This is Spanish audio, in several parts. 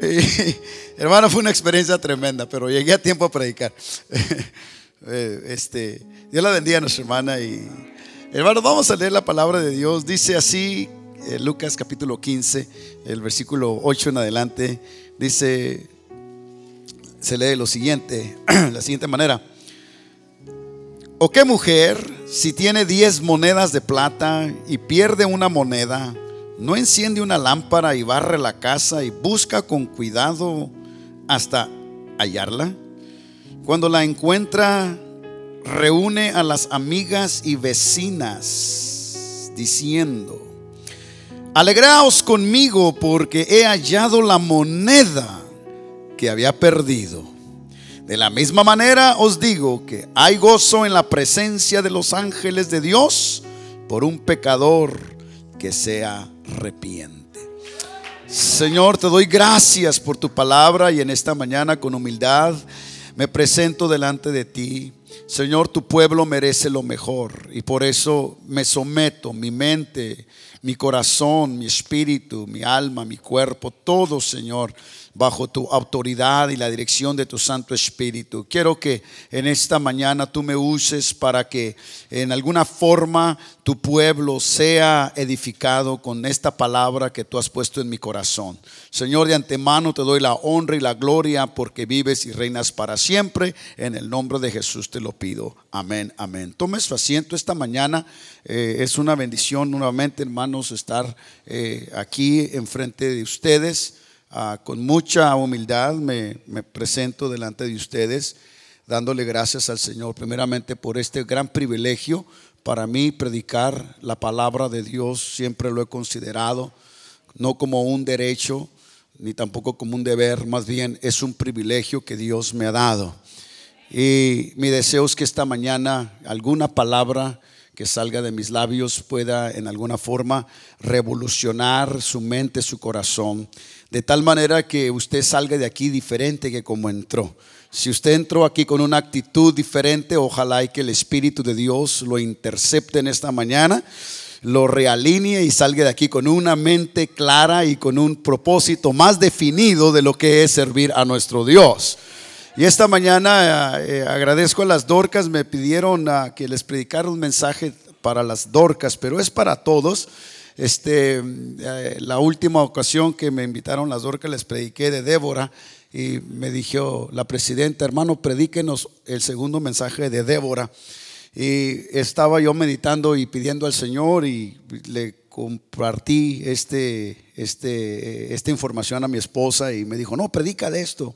hermano, fue una experiencia tremenda, pero llegué a tiempo a predicar. Eh, este, Dios la bendiga a nuestra hermana y hermano, vamos a leer la palabra de Dios. Dice así, eh, Lucas capítulo 15, el versículo 8 en adelante, dice, se lee lo siguiente, la siguiente manera. ¿O qué mujer, si tiene 10 monedas de plata y pierde una moneda, no enciende una lámpara y barre la casa y busca con cuidado hasta hallarla? Cuando la encuentra, reúne a las amigas y vecinas diciendo, alegraos conmigo porque he hallado la moneda que había perdido. De la misma manera os digo que hay gozo en la presencia de los ángeles de Dios por un pecador que sea arrepiente. Señor, te doy gracias por tu palabra y en esta mañana con humildad me presento delante de ti. Señor, tu pueblo merece lo mejor y por eso me someto, mi mente, mi corazón, mi espíritu, mi alma, mi cuerpo, todo, Señor, bajo tu autoridad y la dirección de tu Santo Espíritu. Quiero que en esta mañana tú me uses para que en alguna forma tu pueblo sea edificado con esta palabra que tú has puesto en mi corazón. Señor, de antemano te doy la honra y la gloria porque vives y reinas para siempre. En el nombre de Jesús te lo pido. Amén, amén. Tome su asiento esta mañana. Eh, es una bendición nuevamente, hermanos, estar eh, aquí enfrente de ustedes. Ah, con mucha humildad me, presento delante de ustedes, dándole gracias al Señor, primeramente por este gran privilegio. Para mí predicar la palabra de Dios siempre lo he considerado, no como un derecho, ni tampoco como un deber, más bien es un privilegio que Dios me ha dado. Y mi deseo es que esta mañana alguna palabra que salga de mis labios pueda en alguna forma revolucionar su mente, su corazón de tal manera que usted salga de aquí diferente que como entró. Si usted entró aquí con una actitud diferente, ojalá y que el Espíritu de Dios lo intercepte en esta mañana, lo realinee y salga de aquí con una mente clara y con un propósito más definido de lo que es servir a nuestro Dios. Y esta mañana eh, agradezco a las Dorcas, me pidieron que les predicara un mensaje para las Dorcas, pero es para todos. Este, eh, la última ocasión que me invitaron las Dorcas les prediqué de Débora y me dijo la presidenta, hermano, predíquenos el segundo mensaje de Débora. Y estaba yo meditando y pidiendo al Señor y le compartí este, este, esta información a mi esposa y me dijo, no, predica de esto.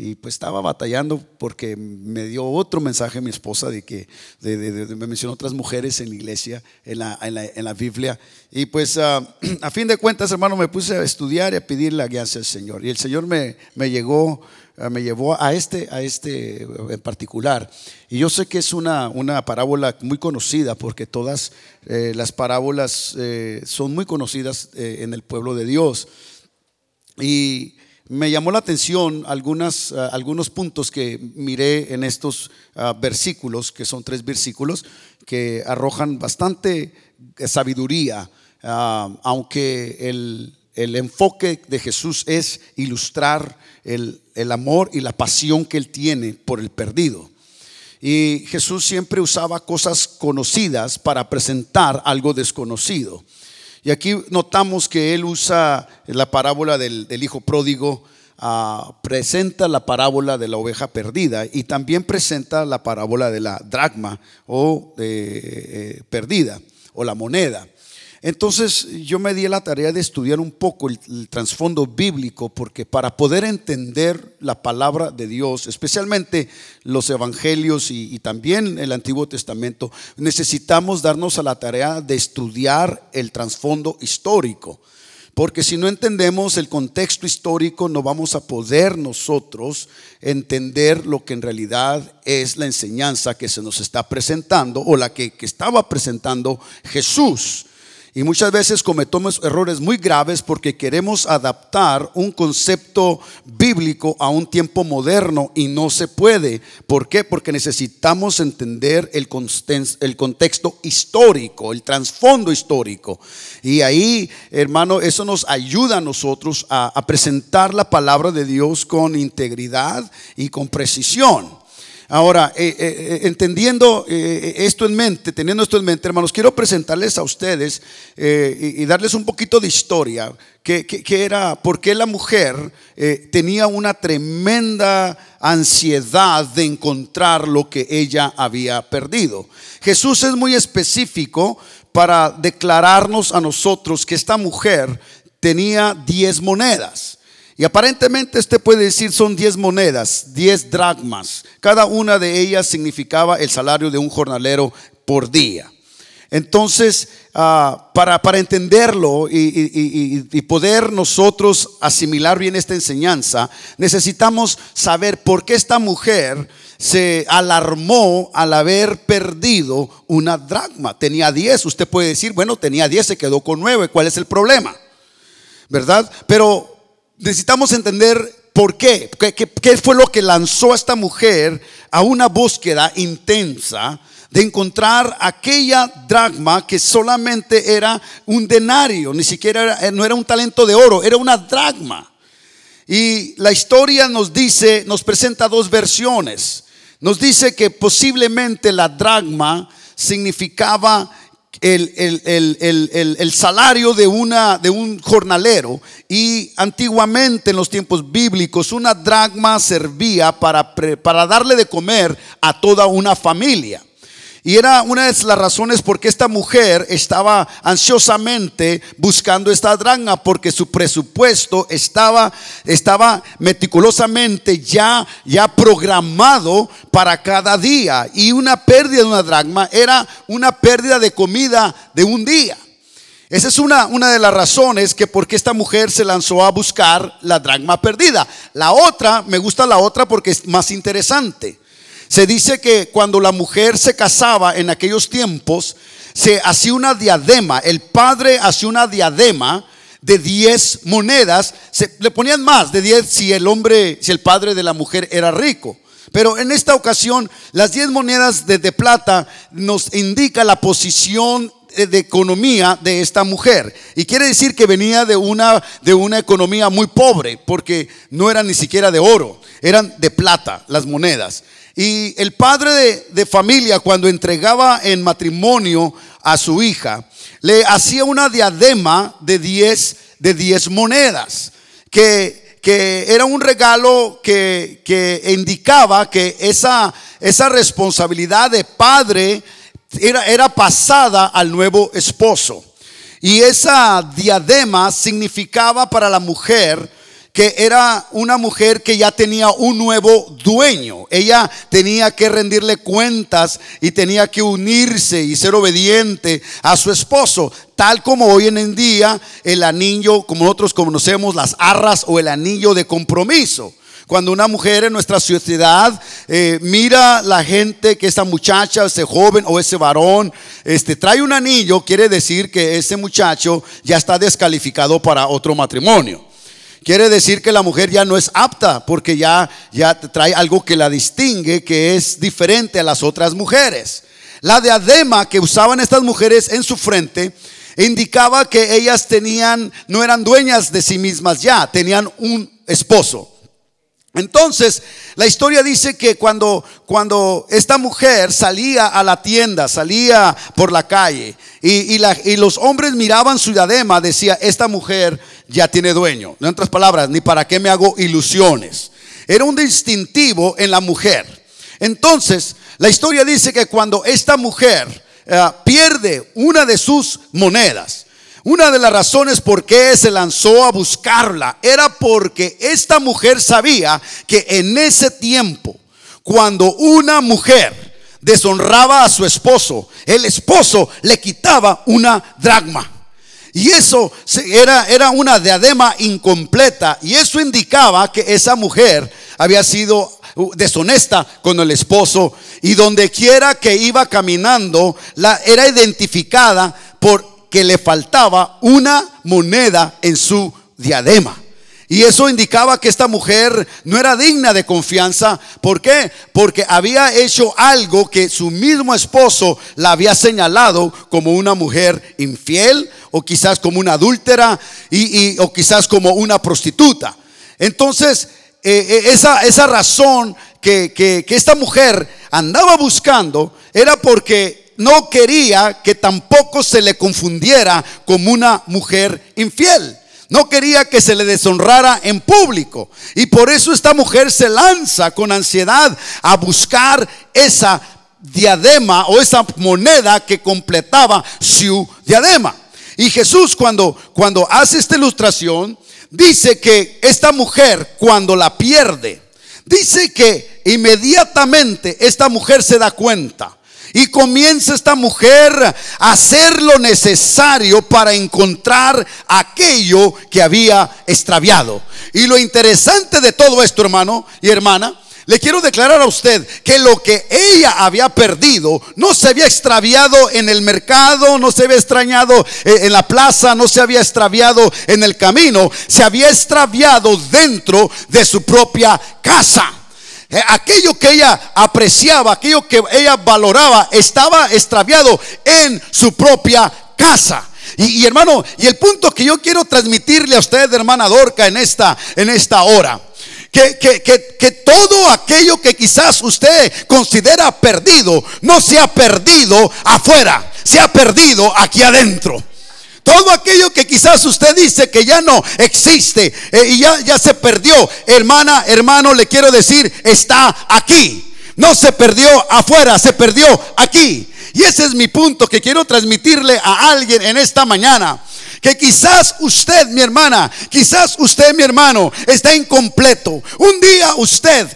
Y pues estaba batallando porque me dio otro mensaje mi esposa de que me mencionó otras mujeres en la iglesia, en la, en la, Biblia. Y pues ah, a fin de cuentas, hermano, me puse a estudiar y a pedir la guía al Señor. Y el Señor me, me llegó ah, me llevó a este, a este en particular. Y yo sé que es una, una parábola muy conocida porque todas eh, las parábolas eh, son muy conocidas eh, en el pueblo de Dios. Y me llamó la atención ah, algunos puntos que miré en estos ah, versículos, que son tres versículos, que arrojan bastante sabiduría, ah, aunque el, enfoque de Jesús es ilustrar el, el amor y la pasión que él tiene por el perdido. Y Jesús siempre usaba cosas conocidas para presentar algo desconocido. Y aquí notamos que él usa la parábola del, hijo pródigo, ah, presenta la parábola de la oveja perdida y también presenta la parábola de la dracma o eh, perdida o la moneda. Entonces yo me di la tarea de estudiar un poco el, trasfondo bíblico porque para poder entender la palabra de Dios, especialmente los evangelios y, también el Antiguo Testamento, necesitamos darnos a la tarea de estudiar el trasfondo histórico. Porque si no entendemos el contexto histórico, no vamos a poder nosotros entender lo que en realidad es la enseñanza que se nos está presentando o la que estaba presentando Jesús. Y muchas veces cometemos errores muy graves porque queremos adaptar un concepto bíblico a un tiempo moderno y no se puede. ¿Por qué? Porque necesitamos entender el, contexto histórico, el trasfondo histórico. Y ahí, hermano, eso nos ayuda a nosotros a presentar la palabra de Dios con integridad y con precisión. Ahora, eh, eh, eh, entendiendo esto en mente, teniendo esto en mente, hermanos, quiero presentarles a ustedes y, darles un poquito de historia, que, era por qué la mujer tenía una tremenda ansiedad de encontrar lo que ella había perdido. Jesús es muy específico para declararnos a nosotros que esta mujer tenía diez monedas. Y aparentemente usted puede decir son 10 monedas, 10 dracmas. Cada una de ellas significaba el salario de un jornalero por día. Entonces, ah, para, para, entenderlo y, poder nosotros asimilar bien esta enseñanza, necesitamos saber por qué esta mujer se alarmó al haber perdido una dracma. Tenía 10, usted puede decir, bueno, tenía 10, se quedó con 9, ¿cuál es el problema? ¿Verdad? Pero necesitamos entender por qué. qué. fue lo que lanzó a esta mujer a una búsqueda intensa de encontrar aquella dragma que solamente era un denario, ni siquiera era, no era un talento de oro, era una dragma. Y la historia nos dice, nos presenta dos versiones. Nos dice que posiblemente la dragma significaba el, salario de, una, de un jornalero y antiguamente en los tiempos bíblicos una dragma servía para, para darle de comer a toda una familia. Y era una de las razones por qué esta mujer estaba ansiosamente buscando esta dragma, porque su presupuesto estaba, estaba meticulosamente ya, ya programado para cada día. Y una pérdida de una dragma era una pérdida de comida de un día. Esa es una, una de las razones que por qué esta mujer se lanzó a buscar la dragma perdida. La otra, me gusta la otra porque es más interesante. Se dice que cuando la mujer se casaba en aquellos tiempos, se hacía una diadema. El padre hacía una diadema de 10 monedas. Se, le ponían más de 10 si el hombre, si el padre de la mujer era rico. Pero en esta ocasión, las 10 monedas de, plata nos indica la posición de economía de esta mujer. Y quiere decir que venía de una, de una economía muy pobre, porque no eran ni siquiera de oro, eran de plata las monedas. Y el padre de, familia, cuando entregaba en matrimonio a su hija, le hacía una diadema de 10 de diez monedas, que, que, era un regalo que, que indicaba que esa, esa responsabilidad de padre era, era pasada al nuevo esposo. Y esa diadema significaba para la mujer que era una mujer que ya tenía un nuevo dueño. Ella tenía que rendirle cuentas y tenía que unirse y ser obediente a su esposo, tal como hoy en día el anillo, como nosotros conocemos, las arras o el anillo de compromiso. Cuando una mujer en nuestra sociedad eh, mira la gente que esa muchacha, ese joven o ese varón, este, trae un anillo, quiere decir que ese muchacho ya está descalificado para otro matrimonio. Quiere decir que la mujer ya no es apta porque ya, ya trae algo que la distingue, que es diferente a las otras mujeres. La diadema que usaban estas mujeres en su frente indicaba que ellas tenían, no eran dueñas de sí mismas ya, tenían un esposo. Entonces, la historia dice que cuando, cuando esta mujer salía a la tienda, salía por la calle y, y, los hombres miraban su diadema, decía, esta mujer ya tiene dueño. En otras palabras, ni para qué me hago ilusiones. Era un distintivo en la mujer. Entonces, la historia dice que cuando esta mujer eh, pierde una de sus monedas, una de las razones por qué se lanzó a buscarla era porque esta mujer sabía que en ese tiempo, cuando una mujer deshonraba a su esposo, el esposo le quitaba una dragma. Y eso era, era una diadema incompleta. Y eso indicaba que esa mujer había sido uh, deshonesta con el esposo. Y donde quiera que iba caminando, la, era identificada por que le faltaba una moneda en su diadema. Y eso indicaba que esta mujer no era digna de confianza. ¿Por qué? Porque había hecho algo que su mismo esposo la había señalado como una mujer infiel o quizás como una adúltera y, o quizás como una prostituta. Entonces, eh, eh, esa, esa razón que, que esta mujer andaba buscando era porque no quería que tampoco se le confundiera como una mujer infiel. No quería que se le deshonrara en público. Y por eso esta mujer se lanza con ansiedad a buscar esa diadema o esa moneda que completaba su diadema. Y Jesús cuando, cuando hace esta ilustración, dice que esta mujer cuando la pierde, dice que inmediatamente esta mujer se da cuenta y comienza esta mujer a hacer lo necesario para encontrar aquello que había extraviado. Y lo interesante de todo esto, hermano y hermana, le quiero declarar a usted que lo que ella había perdido no se había extraviado en el mercado, no se había extrañado eh, en la plaza, no se había extraviado en el camino, se había extraviado dentro de su propia casa. Eh, aquello que ella apreciaba, aquello que ella valoraba, estaba extraviado en su propia casa. Y, hermano, y el punto que yo quiero transmitirle a usted, hermana Dorca, en esta, en esta hora. Que, que, que, que, todo aquello que quizás usted considera perdido, no se ha perdido afuera, se ha perdido aquí adentro. Todo aquello que quizás usted dice que ya no existe eh, y ya, ya se perdió, hermana, hermano, le quiero decir, está aquí. No se perdió afuera, se perdió aquí. Y ese es mi punto que quiero transmitirle a alguien en esta mañana que quizás usted, mi hermana, quizás usted, mi hermano, está incompleto. Un día usted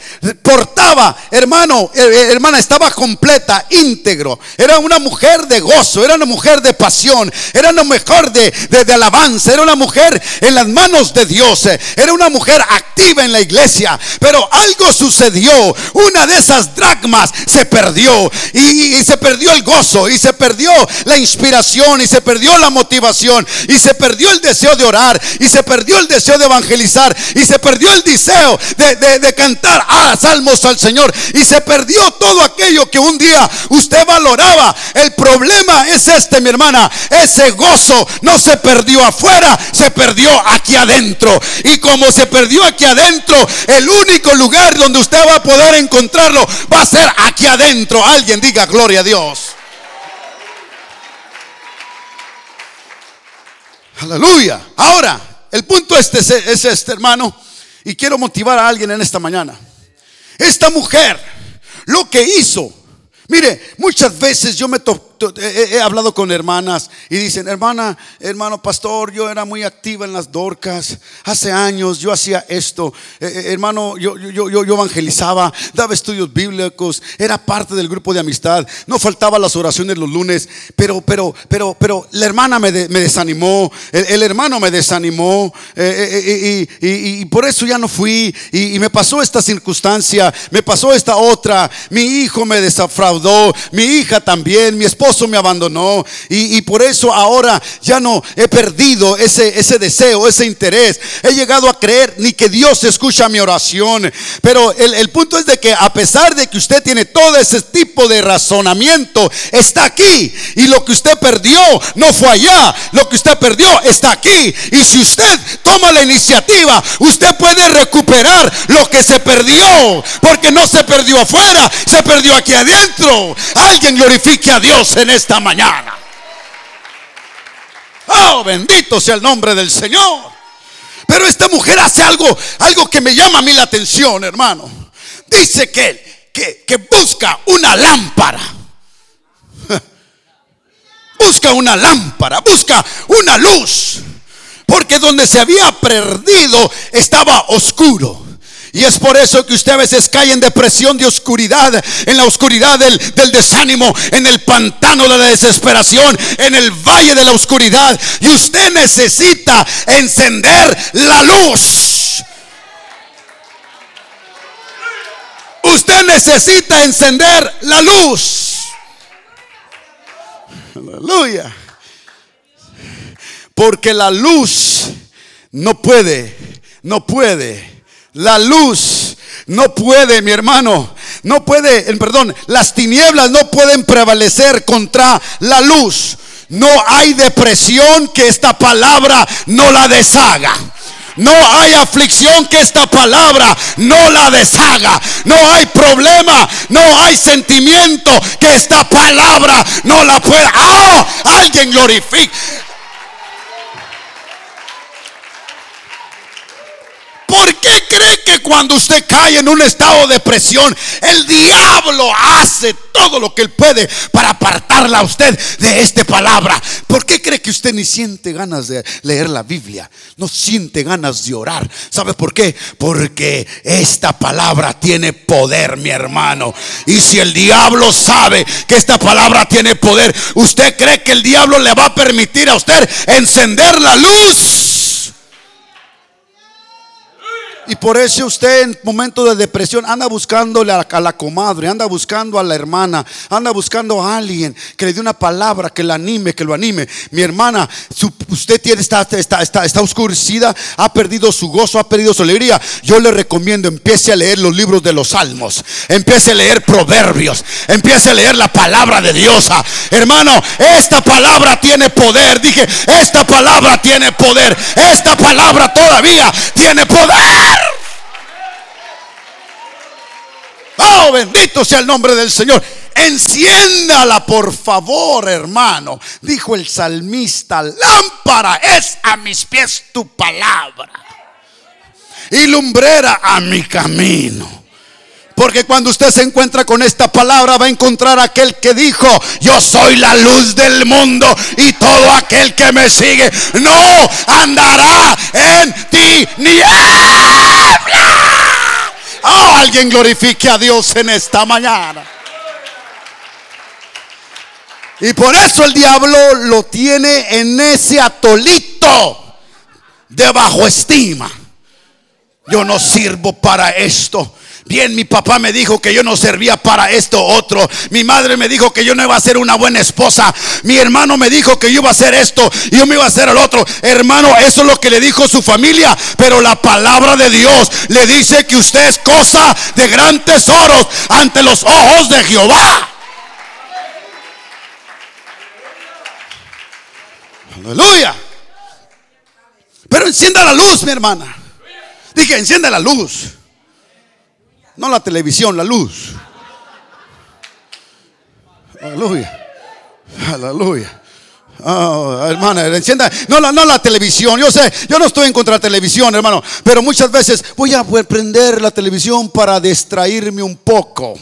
portaba, hermano, eh, eh, hermana, estaba completa, íntegro. Era una mujer de gozo, era una mujer de pasión, era una mujer de, de, alabanza, era una mujer en las manos de Dios, era una mujer activa en la iglesia. Pero algo sucedió, una de esas dragmas se perdió y se perdió el gozo y se perdió la inspiración y se perdió la motivación y se perdió el deseo de orar y se perdió el deseo de evangelizar y se perdió el deseo de, cantar a salmos al Señor y se perdió todo aquello que un día usted valoraba. El problema es este, mi hermana, ese gozo no se perdió afuera, se perdió aquí adentro. Y como se perdió aquí adentro, el único lugar donde usted va a poder encontrarlo va a ser aquí adentro. Alguien diga gloria a Dios. Aleluya. Ahora, el punto este es este, hermano, y quiero motivar a alguien en esta mañana. Esta mujer, lo que hizo, mire, muchas veces yo me toco he, hablado con hermanas y dicen, hermana, hermano pastor, yo era muy activa en las dorcas. Hace años yo hacía esto. Eh, eh, hermano, yo, yo, yo, evangelizaba, daba estudios bíblicos, era parte del grupo de amistad. No faltaba las oraciones los lunes, pero, pero, pero, pero la hermana me, desanimó, el, hermano me desanimó eh, y, por eso ya no fui. Y, me pasó esta circunstancia, me pasó esta otra. Mi hijo me desafraudó, mi hija también, mi esposa me abandonó y, por eso ahora ya no he perdido ese, ese deseo, ese interés. He llegado a creer ni que Dios escucha mi oración. Pero el, el punto es de que a pesar de que usted tiene todo ese tipo de razonamiento, está aquí. Y lo que usted perdió no fue allá. Lo que usted perdió está aquí. Y si usted toma la iniciativa, usted puede recuperar lo que se perdió. Porque no se perdió afuera, se perdió aquí adentro. Alguien glorifique a Dios en esta mañana. Oh, bendito sea el nombre del Señor. Pero esta mujer hace algo, algo que me llama a mí la atención, hermano. Dice que, que, que busca una lámpara. Busca una lámpara, busca una luz. Porque donde se había perdido estaba oscuro. Y es por eso que usted a veces cae en depresión de oscuridad, en la oscuridad del, desánimo, en el pantano de la desesperación, en el valle de la oscuridad. Y usted necesita encender la luz. Usted necesita encender la luz. Aleluya. Porque la luz no puede, no puede. La luz no puede, mi hermano. No puede, perdón, las tinieblas no pueden prevalecer contra la luz. No hay depresión que esta palabra no la deshaga. No hay aflicción que esta palabra no la deshaga. No hay problema, no hay sentimiento que esta palabra no la pueda. ¡Ah! Alguien glorifica. ¿Por qué cree que cuando usted cae en un estado de depresión, el diablo hace todo lo que él puede para apartarla a usted de esta palabra? ¿Por qué cree que usted ni siente ganas de leer la Biblia? No siente ganas de orar. ¿Sabe por qué? Porque esta palabra tiene poder, mi hermano. Y si el diablo sabe que esta palabra tiene poder, ¿usted cree que el diablo le va a permitir a usted encender la luz? Y por eso usted en momento de depresión anda buscándole a la, comadre, anda buscando a la hermana, anda buscando a alguien que le dé una palabra que la anime, que lo anime. Mi hermana, usted tiene, está, está, está, está oscurecida, ha perdido su gozo, ha perdido su alegría. Yo le recomiendo, empiece a leer los libros de los salmos, empiece a leer proverbios, empiece a leer la palabra de Dios. Hermano, esta palabra tiene poder. Dije, esta palabra tiene poder. Esta palabra todavía tiene poder. Oh, bendito sea el nombre del Señor. Enciéndala, por favor, hermano. Dijo el salmista, lámpara es a mis pies tu palabra. Y lumbrera a mi camino. Porque cuando usted se encuentra con esta palabra va a encontrar aquel que dijo, yo soy la luz del mundo y todo aquel que me sigue no andará en ti ni Oh, alguien glorifique a Dios en esta mañana. Y por eso el diablo lo tiene en ese atolito de bajo estima. Yo no sirvo para esto. Bien, mi papá me dijo que yo no servía para esto otro. Mi madre me dijo que yo no iba a ser una buena esposa. Mi hermano me dijo que yo iba a hacer esto y yo me iba a hacer el otro. Hermano, eso es lo que le dijo su familia. Pero la palabra de Dios le dice que usted es cosa de gran tesoros ante los ojos de Jehová. Aleluya. Pero encienda la luz, mi hermana. Dije, encienda la luz. No la televisión, la luz. Aleluya. Aleluya. Oh, hermana, encienda. No la, no la televisión. Yo sé, yo no estoy en contra de la televisión, hermano. Pero muchas veces voy a prender la televisión para distraerme un poco.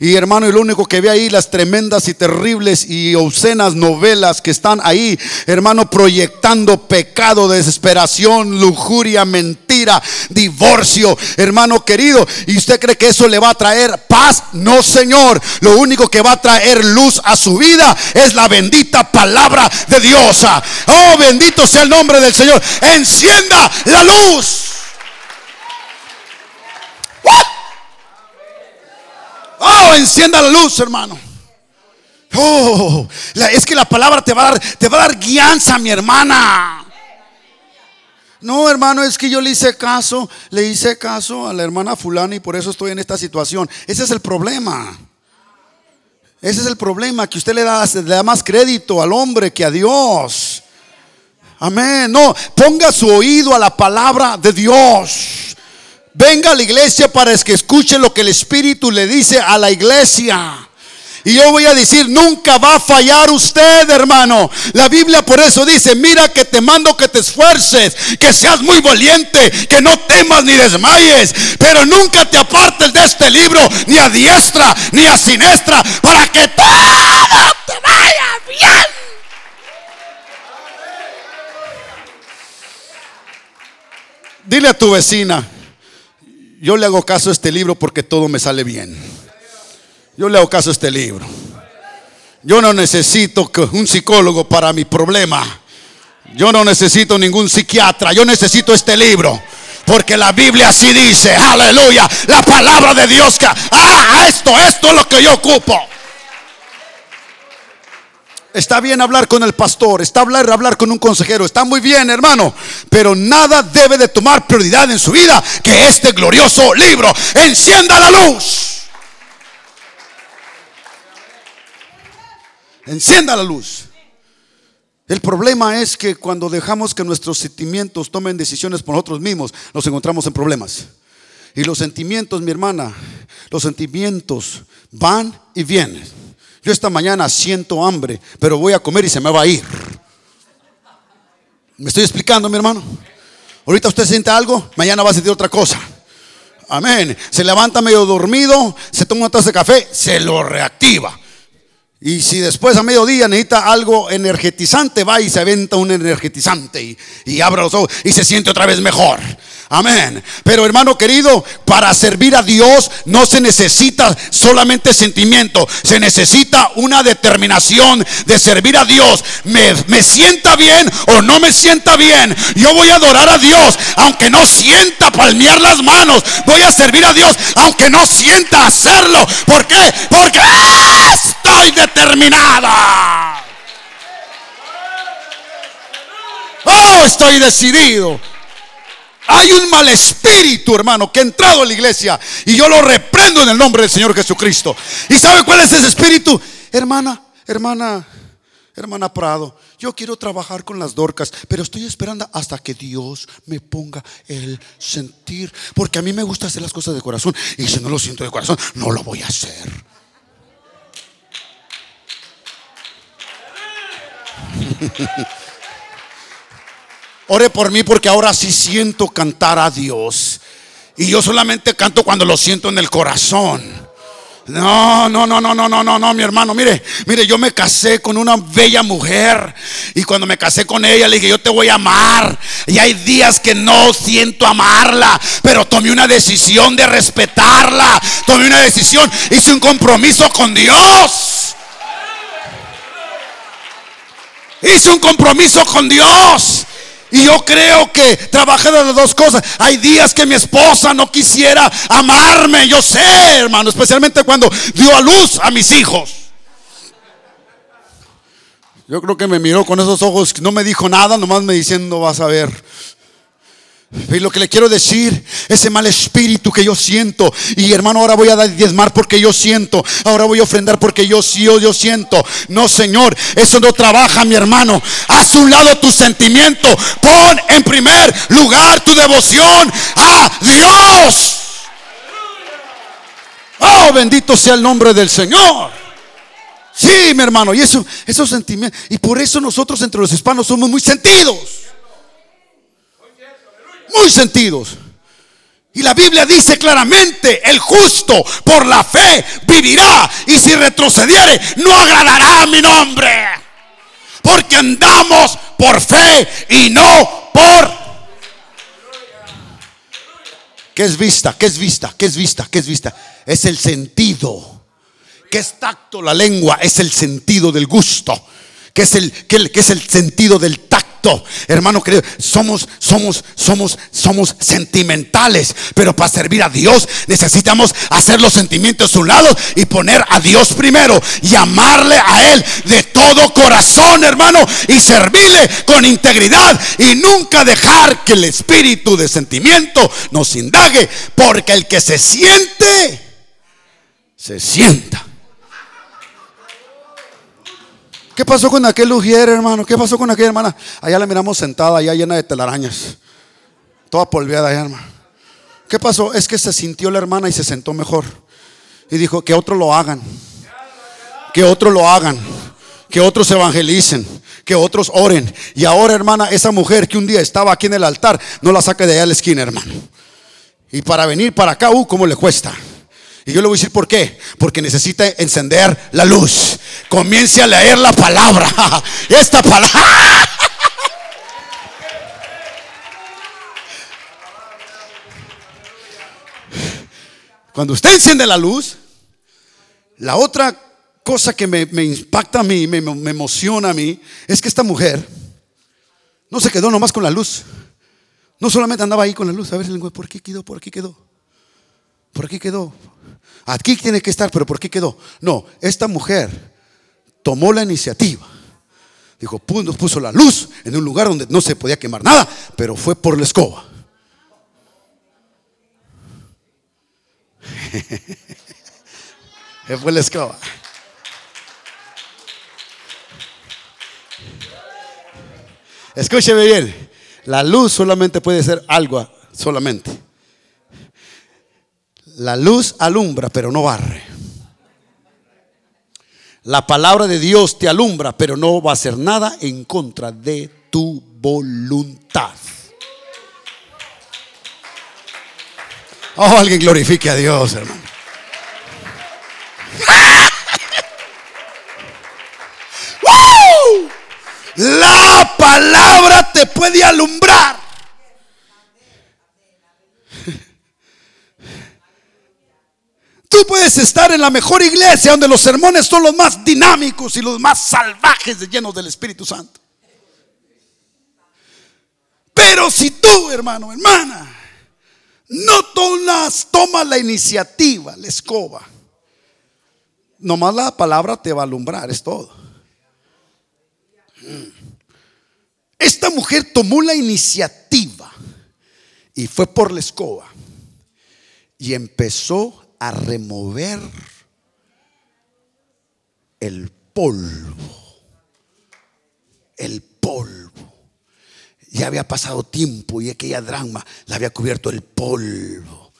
Y hermano, y lo único que ve ahí, las tremendas y terribles y obscenas novelas que están ahí, hermano, proyectando pecado, desesperación, lujuria, mentira, divorcio, hermano querido. ¿Y usted cree que eso le va a traer paz? No, Señor. Lo único que va a traer luz a su vida es la bendita palabra de Dios. Oh, bendito sea el nombre del Señor. Encienda la luz. Oh, encienda la luz, hermano. Oh, es que la palabra te va a dar, te va a dar guianza, mi hermana. No, hermano, es que yo le hice caso, le hice caso a la hermana fulana y por eso estoy en esta situación. Ese es el problema. Ese es el problema, que usted le da, le da más crédito al hombre que a Dios. Amén. No, ponga su oído a la palabra de Dios. Venga a la iglesia para que escuche lo que el Espíritu le dice a la iglesia. Y yo voy a decir, nunca va a fallar usted, hermano. La Biblia por eso dice, mira que te mando que te esfuerces, que seas muy valiente, que no temas ni desmayes, pero nunca te apartes de este libro, ni a diestra, ni a siniestra, para que todo te vaya bien. Dile a tu vecina, yo le hago caso a este libro porque todo me sale bien. Yo le hago caso a este libro. Yo no necesito un psicólogo para mi problema. Yo no necesito ningún psiquiatra. Yo necesito este libro. Porque la Biblia así dice, aleluya, la palabra de Dios que, ah, esto, esto es lo que yo ocupo. Está bien hablar con el pastor, está hablar hablar con un consejero, está muy bien, hermano, pero nada debe de tomar prioridad en su vida que este glorioso libro. Encienda la luz. Encienda la luz. El problema es que cuando dejamos que nuestros sentimientos tomen decisiones por nosotros mismos, nos encontramos en problemas. Y los sentimientos, mi hermana, los sentimientos van y vienen. Yo esta mañana siento hambre, pero voy a comer y se me va a ir. ¿Me estoy explicando, mi hermano? Ahorita usted siente algo, mañana va a sentir otra cosa. Amén. Se levanta medio dormido, se toma una taza de café, se lo reactiva. Y si después a mediodía necesita algo energetizante, va y se aventa un energetizante y, y abre los ojos y se siente otra vez mejor. Amén. Pero hermano querido, para servir a Dios no se necesita solamente sentimiento, se necesita una determinación de servir a Dios. Me, me, sienta bien o no me sienta bien. Yo voy a adorar a Dios, aunque no sienta palmear las manos. Voy a servir a Dios, aunque no sienta hacerlo. ¿Por qué? Porque estoy determinada. Oh, estoy decidido. Hay un mal espíritu, hermano, que ha entrado en la iglesia. Y yo lo reprendo en el nombre del Señor Jesucristo. ¿Y sabe cuál es ese espíritu? Hermana, hermana, hermana Prado, yo quiero trabajar con las dorcas, pero estoy esperando hasta que Dios me ponga el sentir. Porque a mí me gusta hacer las cosas de corazón. Y si no lo siento de corazón, no lo voy a hacer. Ore por mí porque ahora sí siento cantar a Dios. Y yo solamente canto cuando lo siento en el corazón. No, no, no, no, no, no, no, no, mi hermano. Mire, mire, yo me casé con una bella mujer. Y cuando me casé con ella, le dije, yo te voy a amar. Y hay días que no siento amarla. Pero tomé una decisión de respetarla. Tomé una decisión. Hice un compromiso con Dios. Hice un compromiso con Dios. Y yo creo que trabajé de las dos cosas. Hay días que mi esposa no quisiera amarme, yo sé, hermano, especialmente cuando dio a luz a mis hijos. Yo creo que me miró con esos ojos, no me dijo nada, nomás me diciendo, vas a ver. Y lo que le quiero decir, ese mal espíritu que yo siento. Y hermano, ahora voy a dar diezmar porque yo siento. Ahora voy a ofrendar porque yo yo, yo siento. No, Señor, eso no trabaja, mi hermano. Haz un lado tu sentimiento. Pon en primer lugar tu devoción a Dios. Oh, bendito sea el nombre del Señor. Sí, mi hermano. Y eso, esos sentimientos. Y por eso nosotros entre los hispanos somos muy sentidos muy sentidos. Y la Biblia dice claramente, el justo por la fe vivirá y si retrocediere no agradará a mi nombre. Porque andamos por fe y no por... ¿Qué es vista? ¿Qué es vista? ¿Qué es vista? ¿Qué es vista? Es el sentido. ¿Qué es tacto? La lengua es el sentido del gusto. ¿Qué es el, qué, es el sentido del tacto? Hermano querido, somos, somos, somos, somos sentimentales, pero para servir a Dios necesitamos hacer los sentimientos a un lado y poner a Dios primero y amarle a Él de todo corazón, hermano, y servirle con integridad y nunca dejar que el espíritu de sentimiento nos indague, porque el que se siente, se sienta. ¿Qué pasó con aquel ujier, hermano? ¿Qué pasó con aquella hermana? Allá la miramos sentada, allá llena de telarañas. Toda polveada hermano. ¿Qué pasó? Es que se sintió la hermana y se sentó mejor. Y dijo, que otros lo hagan. Que otros lo hagan. Que otros evangelicen. Que otros oren. Y ahora, hermana, esa mujer que un día estaba aquí en el altar, no la saque de allá a la esquina, hermano. Y para venir para acá, uh, ¿cómo le cuesta? Y yo le voy a decir por qué. Porque necesita encender la luz. Comience a leer la palabra. Esta palabra. Cuando usted enciende la luz, la otra cosa que me, impacta a mí, me, me, emociona a mí, es que esta mujer no se quedó nomás con la luz. No solamente andaba ahí con la luz. A ver, ¿por aquí quedó? ¿Por aquí quedó? ¿Por aquí quedó? Aquí tiene que estar, pero ¿por qué quedó? No, esta mujer tomó la iniciativa Dijo, nos puso la luz en un lugar donde no se podía quemar nada, pero fue por la escoba. fue la escoba. Escúcheme bien, la luz solamente puede ser algo, solamente. La luz alumbra, pero no barre. La palabra de Dios te alumbra, pero no va a hacer nada en contra de tu voluntad. Oh, alguien glorifique a Dios, hermano. La palabra te puede alumbrar. Tú puedes estar en la mejor iglesia donde los sermones son los más dinámicos y los más salvajes llenos del Espíritu Santo. Pero si tú, hermano, hermana, no tomas, tomas la iniciativa, la escoba, nomás la palabra te va a alumbrar, es todo. Esta mujer tomó la iniciativa y fue por la escoba y empezó a remover el polvo. El polvo. Ya había pasado tiempo y aquella drama la había cubierto el polvo.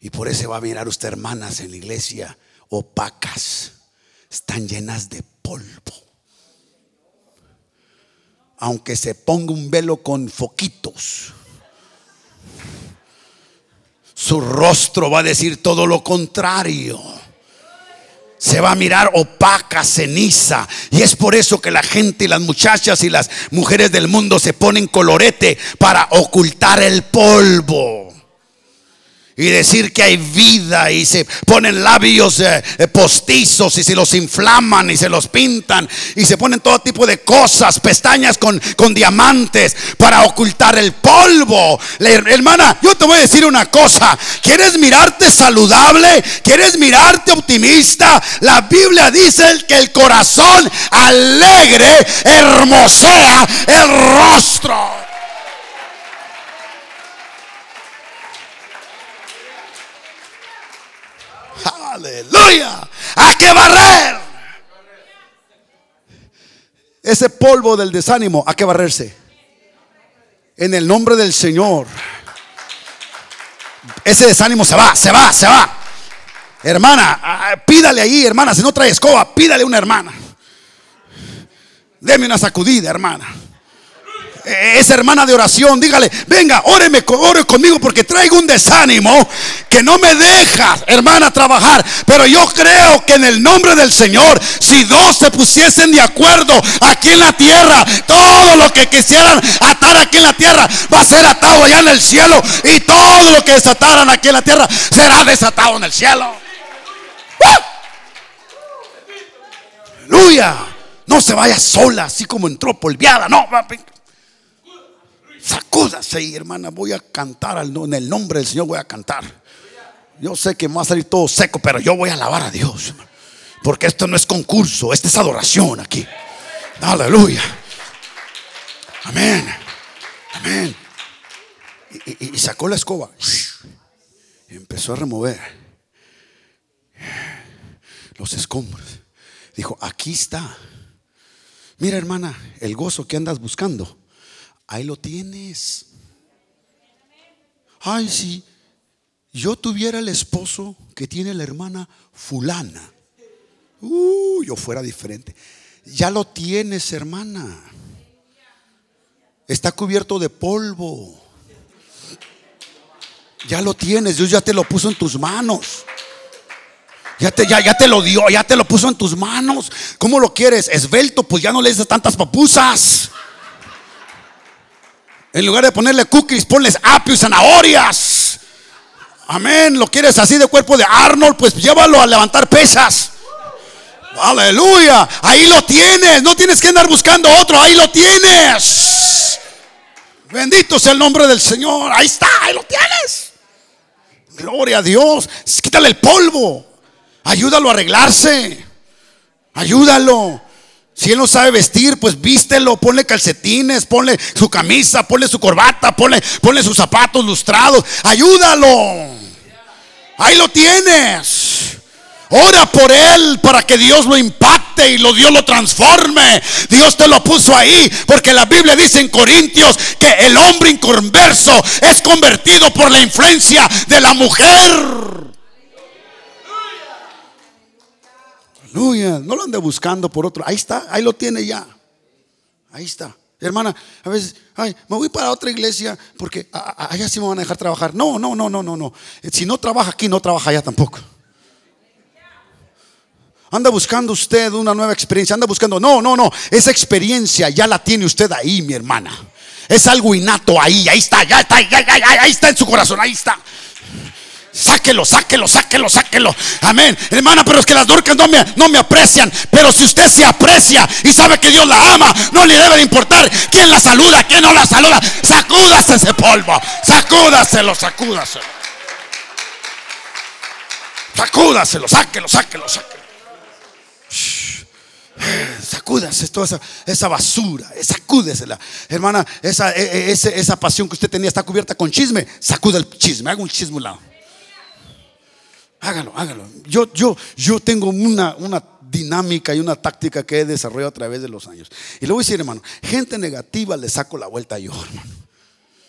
Y por eso va a mirar usted hermanas en la iglesia opacas. Están llenas de polvo. Aunque se ponga un velo con foquitos su rostro va a decir todo lo contrario. Se va a mirar opaca, ceniza. Y es por eso que la gente y las muchachas y las mujeres del mundo se ponen colorete para ocultar el polvo y decir que hay vida y se ponen labios eh, eh, postizos y se los inflaman y se los pintan y se ponen todo tipo de cosas, pestañas con, con diamantes para ocultar el polvo. hermana, yo te voy a decir una cosa, ¿quieres mirarte saludable? ¿Quieres mirarte optimista? La Biblia dice que el corazón alegre hermosea el rostro. Aleluya. Hay que barrer. Ese polvo del desánimo, hay que barrerse. En el nombre del Señor. Ese desánimo se va, se va, se va. Hermana, pídale ahí, hermana. Si no trae escoba, pídale una hermana. Deme una sacudida, hermana esa hermana de oración, dígale, venga, óreme, ore conmigo porque traigo un desánimo que no me deja, hermana, trabajar. Pero yo creo que en el nombre del Señor, si dos se pusiesen de acuerdo aquí en la tierra, todo lo que quisieran atar aquí en la tierra va a ser atado allá en el cielo. Y todo lo que desataran aquí en la tierra será desatado en el cielo. Aleluya. No se vaya sola, así como entró polviada. No, Sacúdase hermana, voy a cantar en el nombre del Señor, voy a cantar. Yo sé que me va a salir todo seco, pero yo voy a alabar a Dios. Porque esto no es concurso, esto es adoración aquí. Aleluya. Amén. Amén. Y, sacó la escoba. Y empezó a remover los escombros. Dijo, aquí está. Mira hermana, el gozo que andas buscando Ahí lo tienes. Ay, si yo tuviera el esposo que tiene la hermana fulana, uh, yo fuera diferente. Ya lo tienes, hermana. Está cubierto de polvo. Ya lo tienes, Dios ya te lo puso en tus manos. Ya te, ya, ya te lo dio, ya te lo puso en tus manos. ¿Cómo lo quieres? Esbelto, pues ya no le dices tantas papusas. En lugar de ponerle cookies, ponles apio y zanahorias. Amén. Lo quieres así de cuerpo de Arnold, pues llévalo a levantar pesas. Aleluya. Ahí lo tienes. No tienes que andar buscando otro. Ahí lo tienes. Bendito sea el nombre del Señor. Ahí está. Ahí lo tienes. Gloria a Dios. Quítale el polvo. Ayúdalo a arreglarse. Ayúdalo. Si él no sabe vestir, pues vístelo, ponle calcetines, ponle su camisa, ponle su corbata, ponle, ponle sus zapatos lustrados. Ayúdalo. Ahí lo tienes. Ora por él para que Dios lo impacte y lo Dios lo transforme. Dios te lo puso ahí porque la Biblia dice en Corintios que el hombre inconverso es convertido por la influencia de la mujer. Aleluya. No lo ande buscando por otro. Ahí está, ahí lo tiene ya. Ahí está. Hermana, a veces, ay, me voy para otra iglesia porque allá sí me van a dejar trabajar. No, no, no, no, no, no. Si no trabaja aquí, no trabaja allá tampoco. Anda buscando usted una nueva experiencia. Anda buscando. No, no, no. Esa experiencia ya la tiene usted ahí, mi hermana. Es algo innato ahí. Ahí está, ya está, ya, ya, ya, ahí está en su corazón. Ahí está. Sáquelo, sáquelo, sáquelo, sáquelo. Amén. Hermana, pero es que las dorcas no me, no me aprecian. Pero si usted se aprecia y sabe que Dios la ama, no le debe de importar quién la saluda, quién no la saluda. Sacúdase ese polvo. Sacúdaselo, sacúdaselo. Sacúdaselo, sáquelo, sáquelo, sáquelo. Sacúdase toda esa, esa basura, sacúdesela. Hermana, esa, e, e, esa, esa pasión que usted tenía está cubierta con chisme. Sacuda el chisme, haga un chisme lado. Hágalo, hágalo. Yo, yo, yo tengo una, una dinámica y una táctica que he desarrollado a través de los años. Y le voy a decir, hermano, gente negativa le saco la vuelta yo, hermano.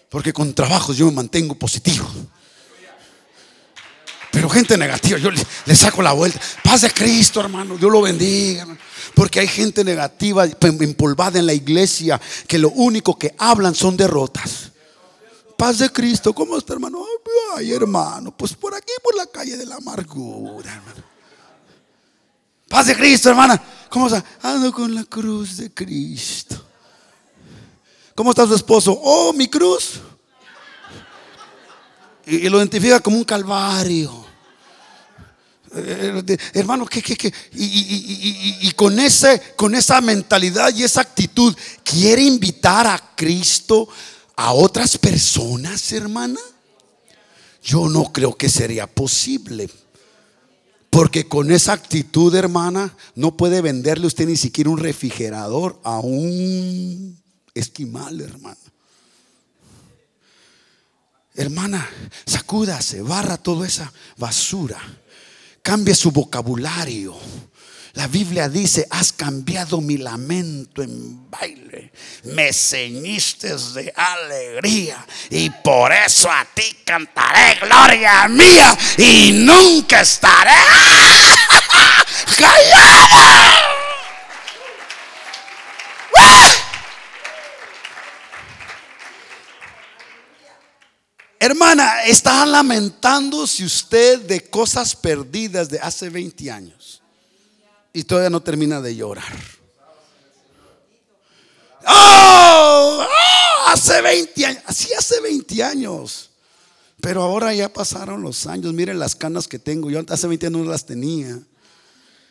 Porque con trabajos yo me mantengo positivo. Pero gente negativa, yo le, saco la vuelta. Paz de Cristo, hermano. Dios lo bendiga. Porque hay gente negativa empolvada en la iglesia que lo único que hablan son derrotas. Paz de Cristo, ¿cómo está, hermano? Ay, hermano, pues por aquí, por la calle de la amargura, hermano. Paz de Cristo, hermana. ¿Cómo está? Ando con la cruz de Cristo. ¿Cómo está su esposo? Oh, mi cruz. Y, lo identifica como un calvario. Eh, hermano, ¿qué, qué, qué? Y, con, ese, con esa mentalidad y esa actitud, ¿quiere invitar a Cristo a otras personas, hermana? Yo no creo que sería posible. Porque con esa actitud, hermana, no puede venderle usted ni siquiera un refrigerador a un esquimal, hermano. Hermana, sacúdase, barra toda esa basura Cambie su vocabulario. La Biblia dice, has cambiado mi lamento en baile, me ceñiste de alegría y por eso a ti cantaré gloria mía y nunca estaré callada. Hermana, está lamentando si usted de cosas perdidas de hace 20 años y todavía no termina de llorar. ¡Oh! ¡Oh! Hace 20 años, así hace 20 años. Pero ahora ya pasaron los años. Miren las canas que tengo. Yo hace 20 años no las tenía.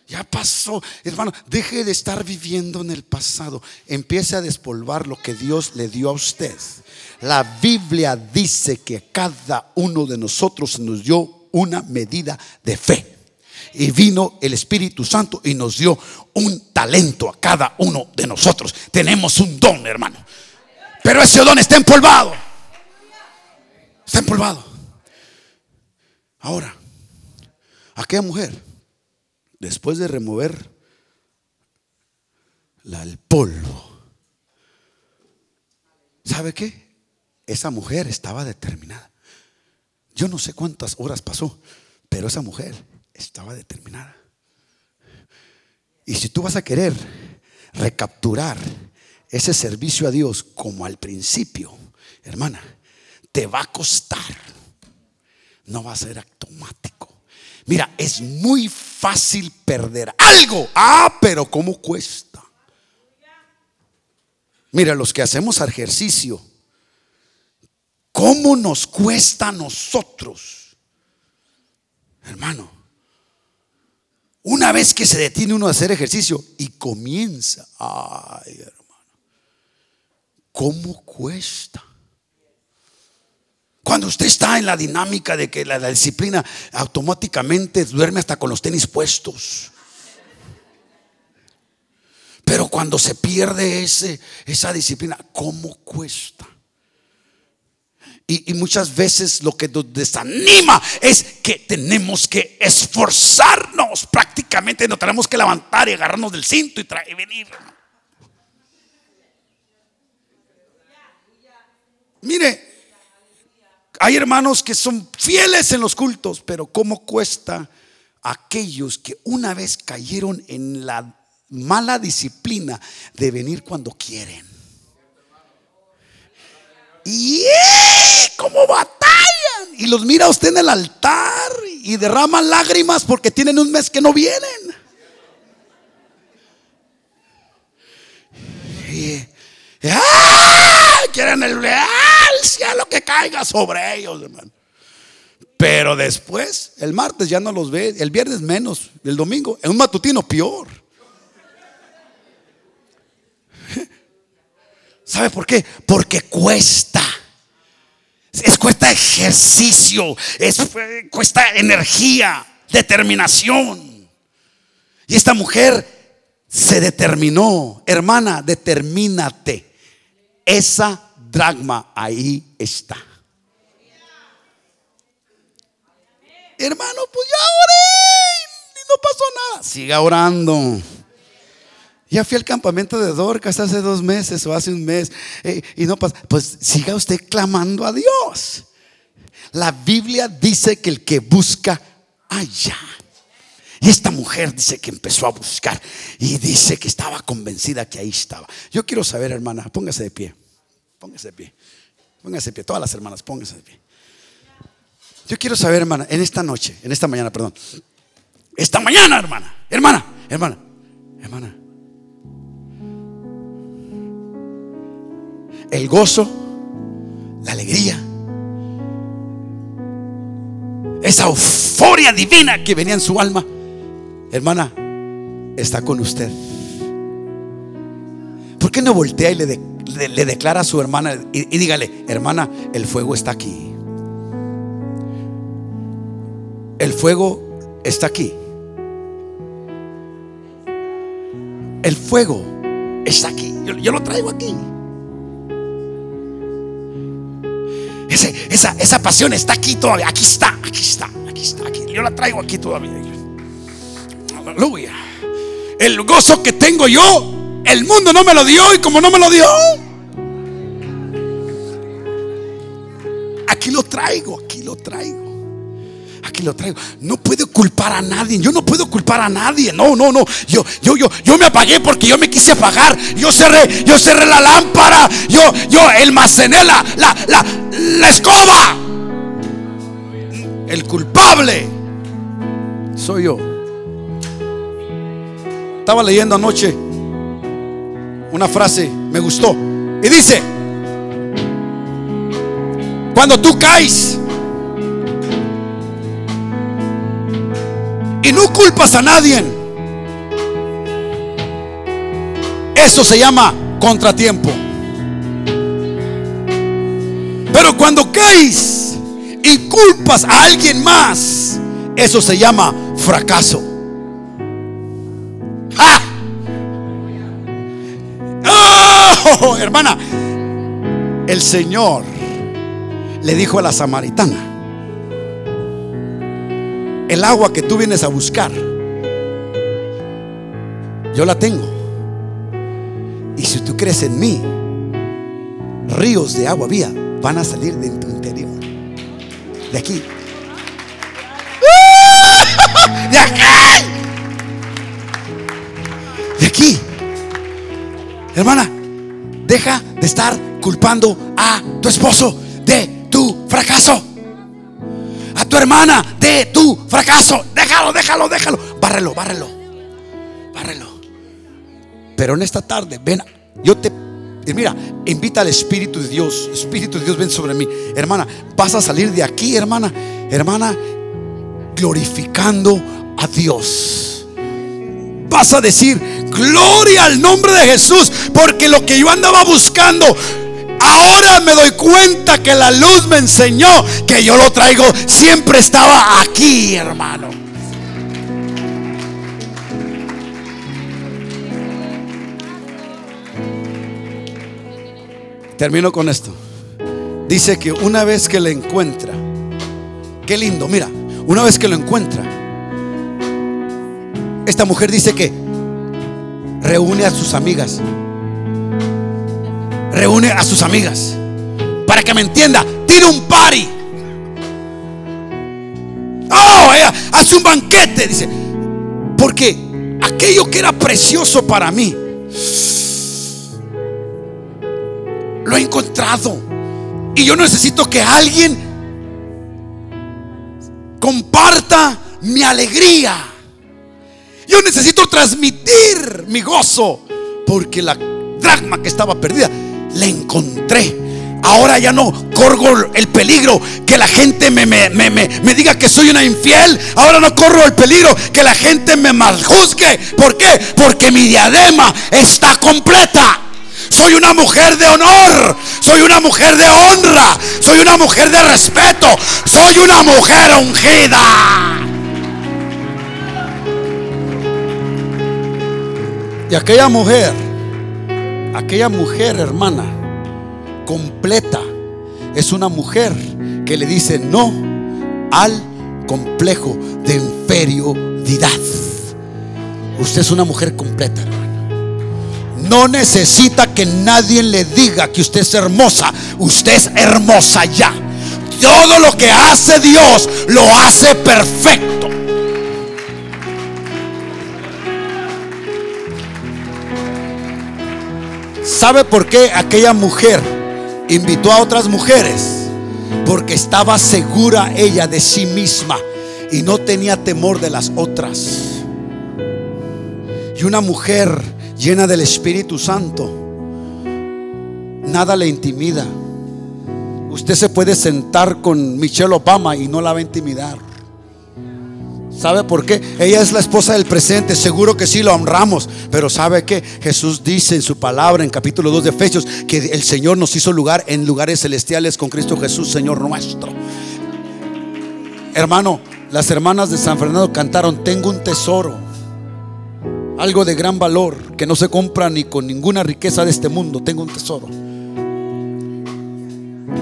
Ya pasó. Hermano, deje de estar viviendo en el pasado. Empiece a despolvar lo que Dios le dio a usted. La Biblia dice que cada uno de nosotros nos dio una medida de fe. Y vino el Espíritu Santo y nos dio un talento a cada uno de nosotros. Tenemos un don, hermano. Pero ese don está empolvado. Está empolvado. Ahora, aquella mujer, después de remover el polvo, ¿sabe qué? esa mujer estaba determinada. Yo no sé cuántas horas pasó, pero esa mujer estaba determinada. Y si tú vas a querer recapturar ese servicio a Dios como al principio, hermana, te va a costar. No va a ser automático. Mira, es muy fácil perder algo. Ah, pero ¿cómo cuesta? Mira, los que hacemos ejercicio, ¿Cómo nos cuesta a nosotros? Hermano, una vez que se detiene uno a hacer ejercicio y comienza, ay hermano, ¿cómo cuesta? Cuando usted está en la dinámica de que la, disciplina automáticamente duerme hasta con los tenis puestos. Pero cuando se pierde ese, esa disciplina, ¿cómo cuesta? Y, muchas veces lo que nos desanima es que tenemos que esforzarnos. Prácticamente nos tenemos que levantar y agarrarnos del cinto y, y venir. Mire, hay hermanos que son fieles en los cultos, pero ¿cómo cuesta aquellos que una vez cayeron en la mala disciplina de venir cuando quieren? Y ¡eh! cómo batallan. Y los mira usted en el altar y derraman lágrimas porque tienen un mes que no vienen. Y, ¡ah! Quieren el real cielo que caiga sobre ellos, hermano. Pero después, el martes ya no los ve, el viernes menos, el domingo, en un matutino peor. ¿Sabe por qué? Porque cuesta. Es cuesta ejercicio, es cuesta energía, determinación. Y esta mujer se determinó, hermana, determínate. Esa dragma ahí está. Hermano, pues ya oré y no pasó nada. Siga orando. Ya fui al campamento de Dorcas hace dos meses o hace un mes eh, y no pasa. Pues siga usted clamando a Dios. La Biblia dice que el que busca, allá. Y esta mujer dice que empezó a buscar y dice que estaba convencida que ahí estaba. Yo quiero saber, hermana, póngase de pie. Póngase de pie. Póngase de pie. Todas las hermanas, póngase de pie. Yo quiero saber, hermana, en esta noche, en esta mañana, perdón. Esta mañana, hermana, hermana, hermana, hermana. El gozo, la alegría, esa euforia divina que venía en su alma, hermana, está con usted. ¿Por qué no voltea y le, declara a su hermana y dígale, hermana, el fuego está aquí? El fuego está aquí. El fuego está aquí. Yo, lo traigo aquí. Esa, esa pasión está aquí todavía. Aquí está, aquí está, aquí está. Yo la traigo aquí todavía. Aleluya. El gozo que tengo yo, el mundo no me lo dio y como no me lo dio, aquí lo traigo, aquí lo traigo aquí lo traigo. No puedo culpar a nadie. Yo no puedo culpar a nadie. No, no, no. Yo, yo, yo, yo me apagué porque yo me quise apagar. Yo cerré, yo cerré la lámpara. Yo, yo almacené la, la, la, la escoba. El culpable soy yo. Estaba leyendo anoche una frase, me gustó. Y dice, cuando tú caes, y no culpas a nadie. Eso se llama contratiempo. Cuando caes y culpas a alguien más, eso se llama fracaso. ¡Oh, hermana! El Señor le dijo a la samaritana, el agua que tú vienes a buscar, yo la tengo. Y si tú crees en mí, ríos de agua vía van a salir de tu interior. De aquí. De aquí. De aquí. Hermana, deja de estar culpando a tu esposo de tu fracaso a tu hermana de tu fracaso. Déjalo, déjalo, déjalo. Bárrelo, bárrelo. Bárrelo. Pero en esta tarde, ven, yo te mira, invita al Espíritu de Dios. Espíritu de Dios, ven sobre mí. Hermana, vas a salir de aquí, hermana. Hermana, glorificando a Dios. Vas a decir, gloria al nombre de Jesús. Porque lo que yo andaba buscando Ahora me doy cuenta que la luz me enseñó que yo lo traigo. Siempre estaba aquí, hermano. Termino con esto. Dice que una vez que le encuentra, qué lindo, mira, una vez que lo encuentra, esta mujer dice que reúne a sus amigas. Reúne a sus amigas. Para que me entienda, tiene un party. Oh, hace un banquete, dice. Porque aquello que era precioso para mí, lo he encontrado. Y yo necesito que alguien comparta mi alegría. Yo necesito transmitir mi gozo. Porque la dragma que estaba perdida, la encontré. Ahora ya no corro el peligro que la gente me, me, me, diga que soy una infiel. Ahora no corro el peligro que la gente me maljuzgue. ¿Por qué? Porque mi diadema está completa. Soy una mujer de honor. Soy una mujer de honra. Soy una mujer de respeto. Soy una mujer ungida. Y aquella mujer, aquella mujer hermana, completa, es una mujer que le dice no al complejo de inferioridad. Usted es una mujer completa. No necesita que nadie le diga que usted es hermosa. Usted es hermosa ya. Todo lo que hace Dios lo hace perfecto. ¿Sabe por qué aquella mujer invitó a otras mujeres? Porque estaba segura ella de sí misma y no tenía temor de las otras. Y una mujer llena del Espíritu Santo, nada le intimida. Usted se puede sentar con Michelle Obama y no la va a intimidar. ¿Sabe por qué? Ella es la esposa del presente, seguro que sí lo honramos, pero ¿sabe que Jesús dice en su palabra en capítulo 2 de Efesios que el Señor nos hizo lugar en lugares celestiales con Cristo Jesús, Señor nuestro. Hermano, las hermanas de San Fernando cantaron, tengo un tesoro algo de gran valor que no se compra ni con ninguna riqueza de este mundo. Tengo un tesoro.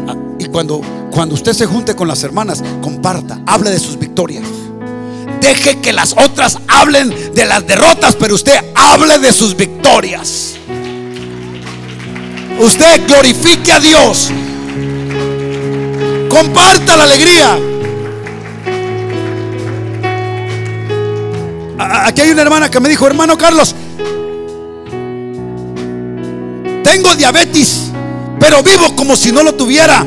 Ah, y cuando, cuando usted se junte con las hermanas, comparta, hable de sus victorias. Deje que las otras hablen de las derrotas, pero usted hable de sus victorias. Usted glorifique a Dios. Comparta la alegría. Aquí hay una hermana que me dijo, hermano Carlos, tengo diabetes, pero vivo como si no lo tuviera,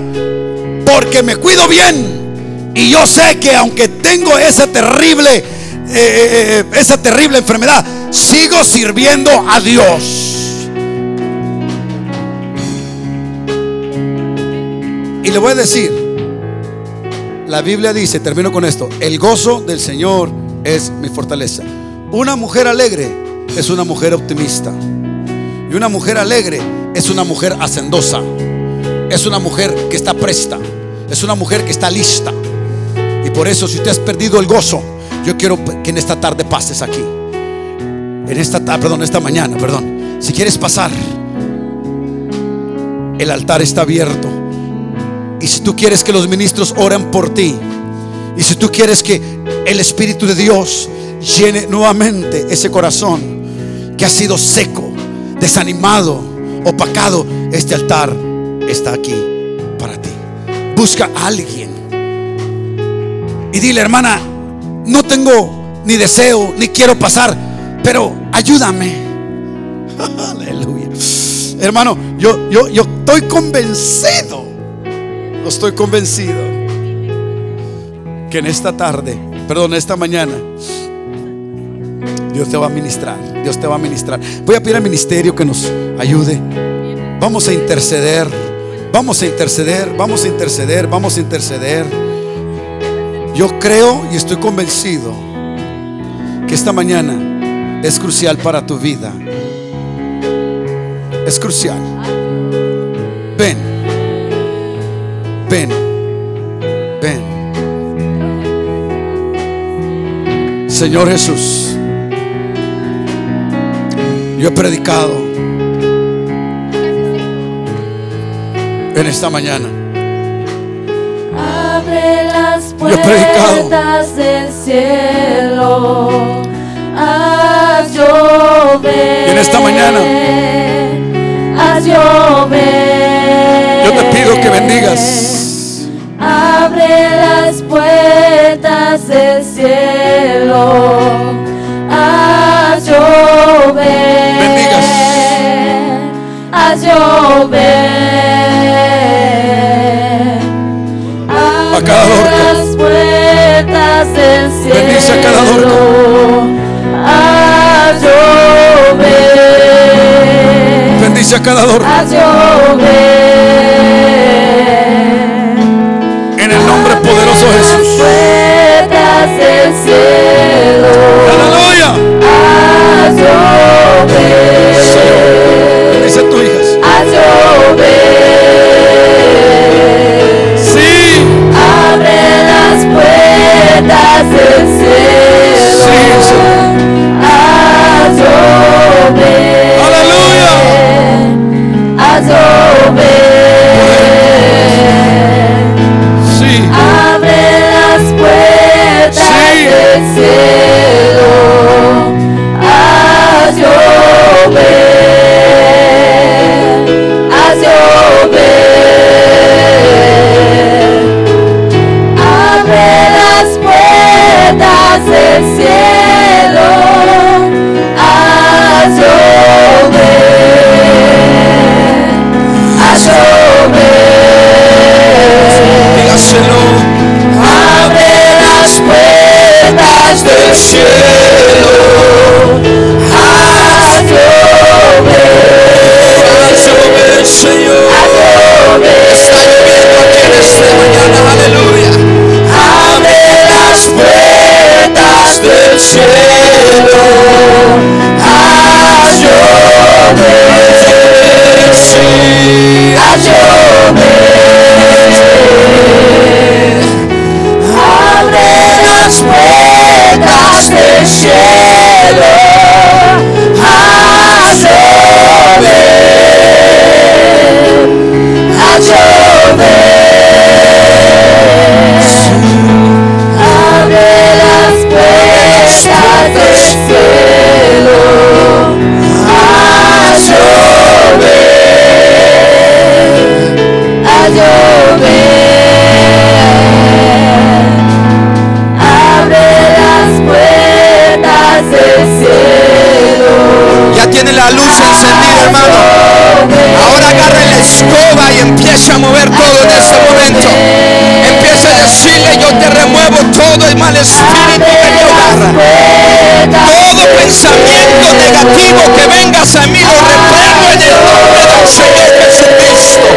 porque me cuido bien. Y yo sé que aunque tengo esa terrible, eh, eh, eh, esa terrible enfermedad, sigo sirviendo a Dios. Y le voy a decir, la Biblia dice, termino con esto, el gozo del Señor es mi fortaleza. Una mujer alegre es una mujer optimista. Y una mujer alegre es una mujer hacendosa. Es una mujer que está presta. Es una mujer que está lista. Y por eso si usted has perdido el gozo, yo quiero que en esta tarde pases aquí. En esta tarde, perdón, esta mañana, perdón. Si quieres pasar, el altar está abierto. Y si tú quieres que los ministros oren por ti, y si tú quieres que el Espíritu de Dios llene nuevamente ese corazón que ha sido seco, desanimado, opacado, este altar está aquí para ti. Busca a alguien y dile, hermana, no tengo ni deseo, ni quiero pasar, pero ayúdame. Aleluya. Hermano, yo, yo, yo estoy convencido, no estoy convencido que en esta tarde, perdón, esta mañana, Dios te va a ministrar. Dios te va a ministrar. Voy a pedir al ministerio que nos ayude. Vamos a interceder. Vamos a interceder. Vamos a interceder. Vamos a interceder. Yo creo y estoy convencido que esta mañana es crucial para tu vida. Es crucial. Ven. Ven. Ven. Señor Jesús, yo he predicado en esta mañana. Abre las Yo he predicado. puertas del cielo. Haz llover. Y en esta mañana. Haz llover. Yo te pido que bendigas. Abre las puertas del cielo. Haz llover. Haz llover. A las puertas del cielo. Bendice a cada dorca. Haz llover. Bendice a cada dorca. Haz llover. Puertas del cielo. Aleluya. Haz llover. Bendice a tus hijas. Haz llover. Sí. Abre las puertas del cielo. Sí, Señor. Haz llover. Del mal espíritu de mi hogar. Todo pensamiento negativo que venga hacia mí lo reprendo en el nombre del Señor Jesucristo.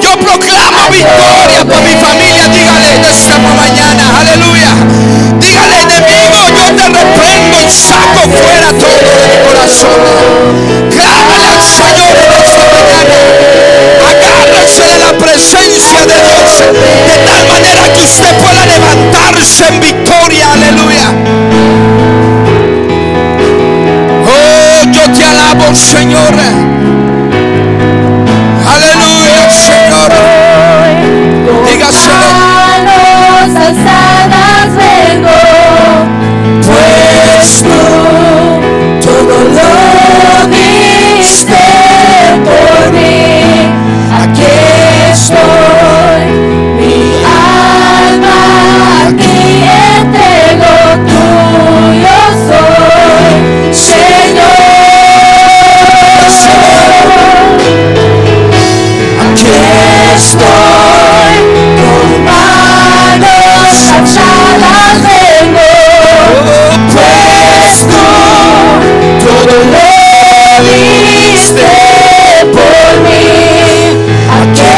Yo proclamo victoria para mi familia. Dígale en esta mañana, aleluya. Dígale enemigo, yo te reprendo y saco fuera todo de mi corazón. Clámale al Señor en esta mañana. La presencia de Dios. De tal manera que usted pueda levantarse en victoria. Aleluya. Oh, yo te alabo, Señor. Tú todo lo diste por mí. Aquí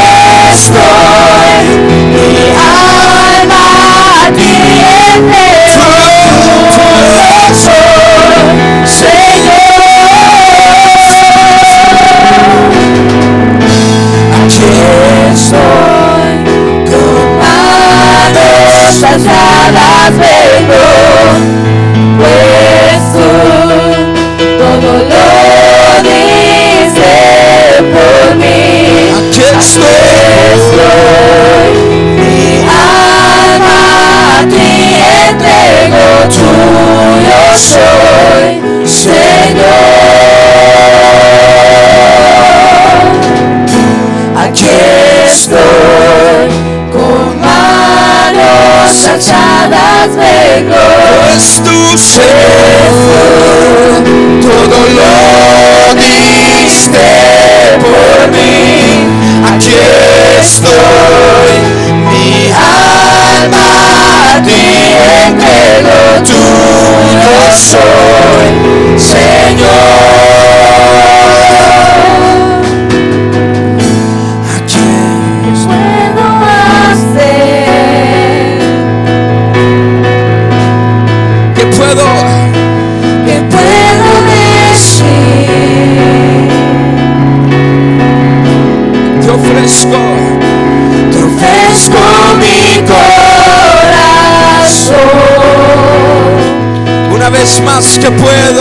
vez más